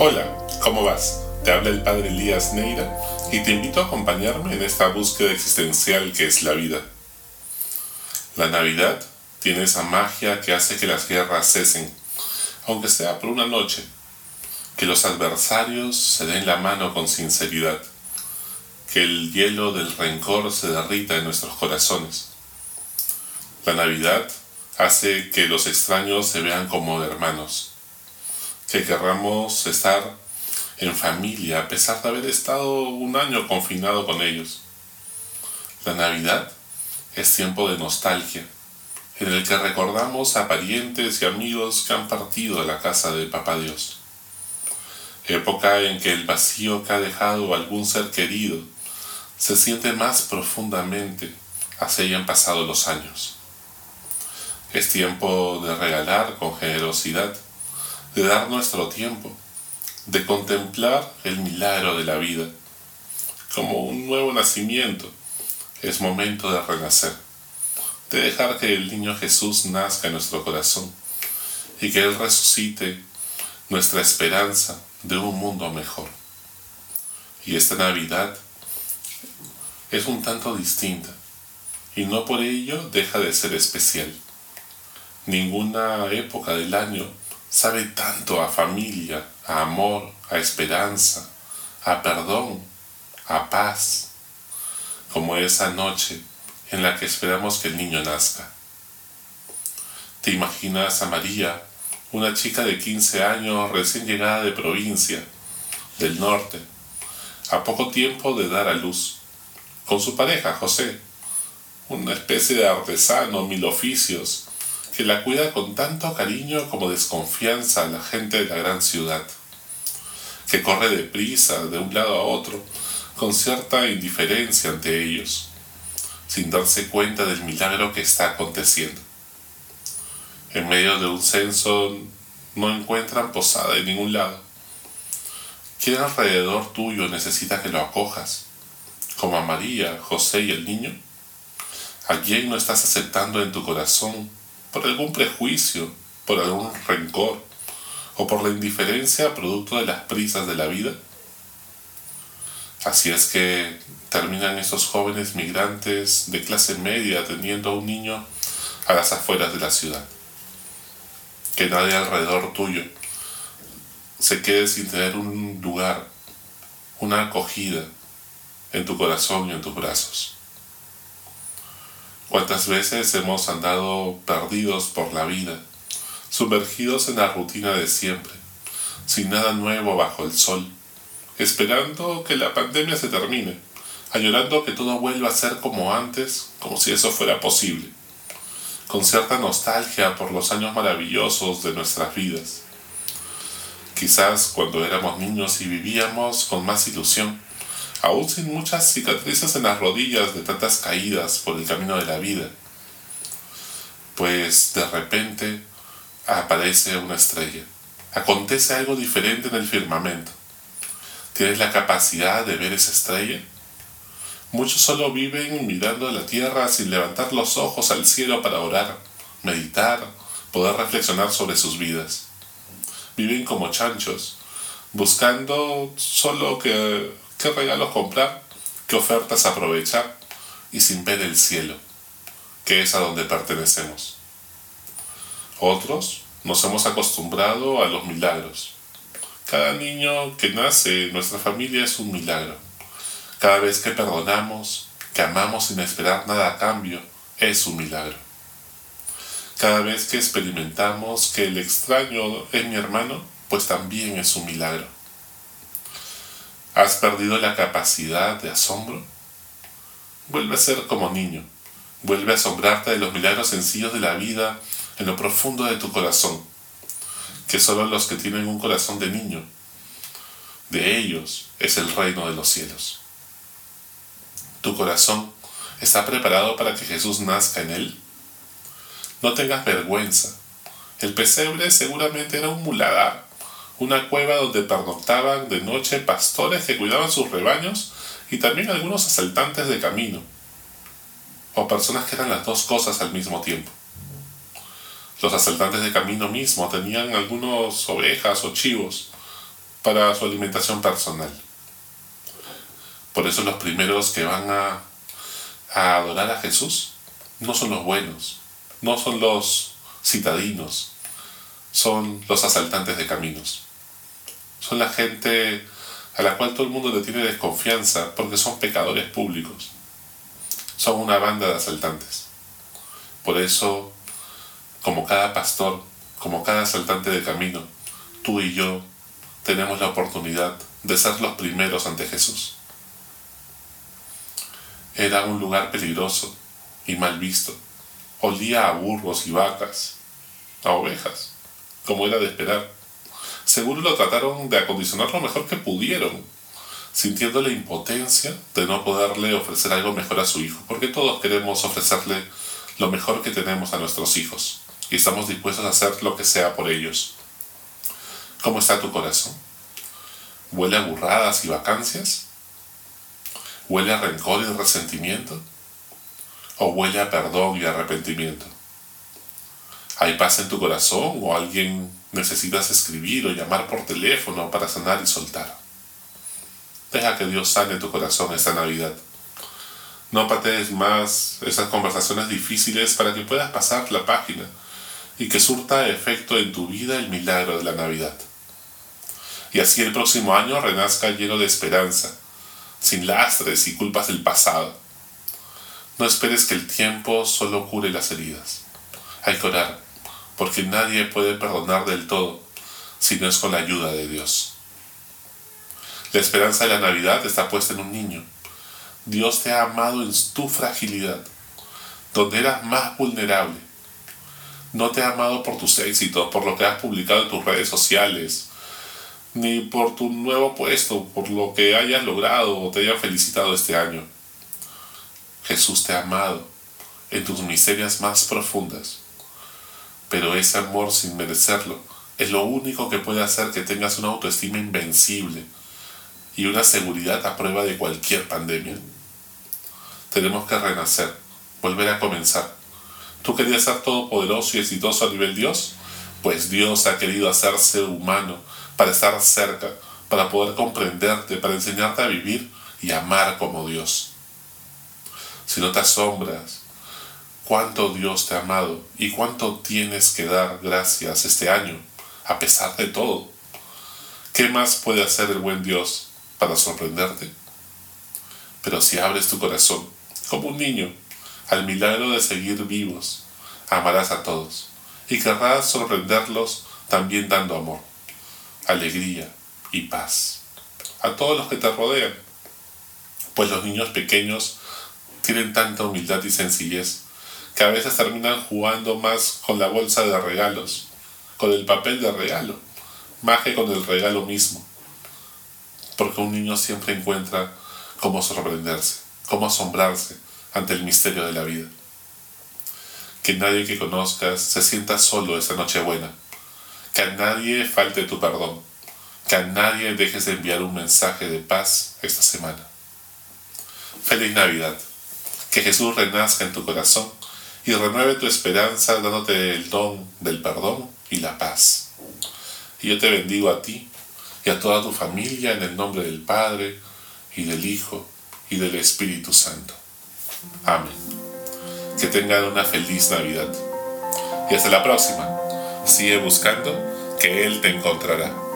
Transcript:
Hola, ¿cómo vas? Te habla el padre Elías Neira y te invito a acompañarme en esta búsqueda existencial que es la vida. La Navidad tiene esa magia que hace que las guerras cesen, aunque sea por una noche, que los adversarios se den la mano con sinceridad, que el hielo del rencor se derrita en nuestros corazones. La Navidad hace que los extraños se vean como hermanos que querramos estar en familia a pesar de haber estado un año confinado con ellos. La Navidad es tiempo de nostalgia, en el que recordamos a parientes y amigos que han partido a la casa de Papá Dios. Época en que el vacío que ha dejado algún ser querido se siente más profundamente así hayan pasado los años. Es tiempo de regalar con generosidad de dar nuestro tiempo, de contemplar el milagro de la vida. Como un nuevo nacimiento, es momento de renacer, de dejar que el niño Jesús nazca en nuestro corazón y que Él resucite nuestra esperanza de un mundo mejor. Y esta Navidad es un tanto distinta y no por ello deja de ser especial. Ninguna época del año sabe tanto a familia, a amor, a esperanza, a perdón, a paz, como esa noche en la que esperamos que el niño nazca. ¿Te imaginas a María, una chica de 15 años recién llegada de provincia, del norte, a poco tiempo de dar a luz, con su pareja José, una especie de artesano, mil oficios, que la cuida con tanto cariño como desconfianza a la gente de la gran ciudad, que corre deprisa de un lado a otro, con cierta indiferencia ante ellos, sin darse cuenta del milagro que está aconteciendo. En medio de un censo no encuentran posada en ningún lado. ¿Quién alrededor tuyo necesita que lo acojas? Como a María, José y el niño. ¿A quién no estás aceptando en tu corazón por algún prejuicio, por algún rencor o por la indiferencia producto de las prisas de la vida. Así es que terminan esos jóvenes migrantes de clase media atendiendo a un niño a las afueras de la ciudad. Que nadie alrededor tuyo se quede sin tener un lugar, una acogida en tu corazón y en tus brazos. ¿Cuántas veces hemos andado perdidos por la vida, sumergidos en la rutina de siempre, sin nada nuevo bajo el sol, esperando que la pandemia se termine, añorando que todo vuelva a ser como antes, como si eso fuera posible, con cierta nostalgia por los años maravillosos de nuestras vidas? Quizás cuando éramos niños y vivíamos con más ilusión, aún sin muchas cicatrices en las rodillas de tantas caídas por el camino de la vida. Pues de repente aparece una estrella. Acontece algo diferente en el firmamento. ¿Tienes la capacidad de ver esa estrella? Muchos solo viven mirando a la tierra sin levantar los ojos al cielo para orar, meditar, poder reflexionar sobre sus vidas. Viven como chanchos, buscando solo que qué regalos comprar, qué ofertas aprovechar y sin ver el cielo, que es a donde pertenecemos. Otros nos hemos acostumbrado a los milagros. Cada niño que nace en nuestra familia es un milagro. Cada vez que perdonamos, que amamos sin esperar nada a cambio, es un milagro. Cada vez que experimentamos que el extraño es mi hermano, pues también es un milagro. ¿Has perdido la capacidad de asombro? Vuelve a ser como niño. Vuelve a asombrarte de los milagros sencillos de la vida en lo profundo de tu corazón, que solo los que tienen un corazón de niño, de ellos es el reino de los cielos. ¿Tu corazón está preparado para que Jesús nazca en él? No tengas vergüenza. El pesebre seguramente era un muladar una cueva donde pernoctaban de noche pastores que cuidaban sus rebaños y también algunos asaltantes de camino, o personas que eran las dos cosas al mismo tiempo. Los asaltantes de camino mismo tenían algunas ovejas o chivos para su alimentación personal. Por eso los primeros que van a, a adorar a Jesús no son los buenos, no son los citadinos, son los asaltantes de caminos. Son la gente a la cual todo el mundo le tiene desconfianza porque son pecadores públicos. Son una banda de asaltantes. Por eso, como cada pastor, como cada asaltante de camino, tú y yo tenemos la oportunidad de ser los primeros ante Jesús. Era un lugar peligroso y mal visto. Olía a burros y vacas, a ovejas, como era de esperar seguro lo trataron de acondicionar lo mejor que pudieron, sintiendo la impotencia de no poderle ofrecer algo mejor a su hijo, porque todos queremos ofrecerle lo mejor que tenemos a nuestros hijos y estamos dispuestos a hacer lo que sea por ellos. ¿Cómo está tu corazón? ¿Huele a burradas y vacancias? ¿Huele a rencor y resentimiento? ¿O huele a perdón y arrepentimiento? ¿Hay paz en tu corazón o alguien necesitas escribir o llamar por teléfono para sanar y soltar? Deja que Dios sane tu corazón esta Navidad. No patees más esas conversaciones difíciles para que puedas pasar la página y que surta efecto en tu vida el milagro de la Navidad. Y así el próximo año renazca lleno de esperanza, sin lastres y culpas del pasado. No esperes que el tiempo solo cure las heridas. Hay que orar porque nadie puede perdonar del todo si no es con la ayuda de Dios. La esperanza de la Navidad está puesta en un niño. Dios te ha amado en tu fragilidad, donde eras más vulnerable. No te ha amado por tus éxitos, por lo que has publicado en tus redes sociales, ni por tu nuevo puesto, por lo que hayas logrado o te haya felicitado este año. Jesús te ha amado en tus miserias más profundas pero ese amor sin merecerlo es lo único que puede hacer que tengas una autoestima invencible y una seguridad a prueba de cualquier pandemia. Tenemos que renacer, volver a comenzar. ¿Tú querías ser todopoderoso y exitoso a nivel Dios? Pues Dios ha querido hacerse humano para estar cerca, para poder comprenderte, para enseñarte a vivir y amar como Dios. Si no te asombras cuánto Dios te ha amado y cuánto tienes que dar gracias este año, a pesar de todo. ¿Qué más puede hacer el buen Dios para sorprenderte? Pero si abres tu corazón, como un niño, al milagro de seguir vivos, amarás a todos y querrás sorprenderlos también dando amor, alegría y paz a todos los que te rodean, pues los niños pequeños tienen tanta humildad y sencillez que a veces terminan jugando más con la bolsa de regalos, con el papel de regalo, más que con el regalo mismo. Porque un niño siempre encuentra cómo sorprenderse, cómo asombrarse ante el misterio de la vida. Que nadie que conozcas se sienta solo esta buena, Que a nadie falte tu perdón. Que a nadie dejes de enviar un mensaje de paz esta semana. Feliz Navidad. Que Jesús renazca en tu corazón y renueve tu esperanza dándote el don del perdón y la paz. Y yo te bendigo a ti y a toda tu familia en el nombre del Padre y del Hijo y del Espíritu Santo. Amén. Que tengan una feliz Navidad. Y hasta la próxima. Sigue buscando que Él te encontrará.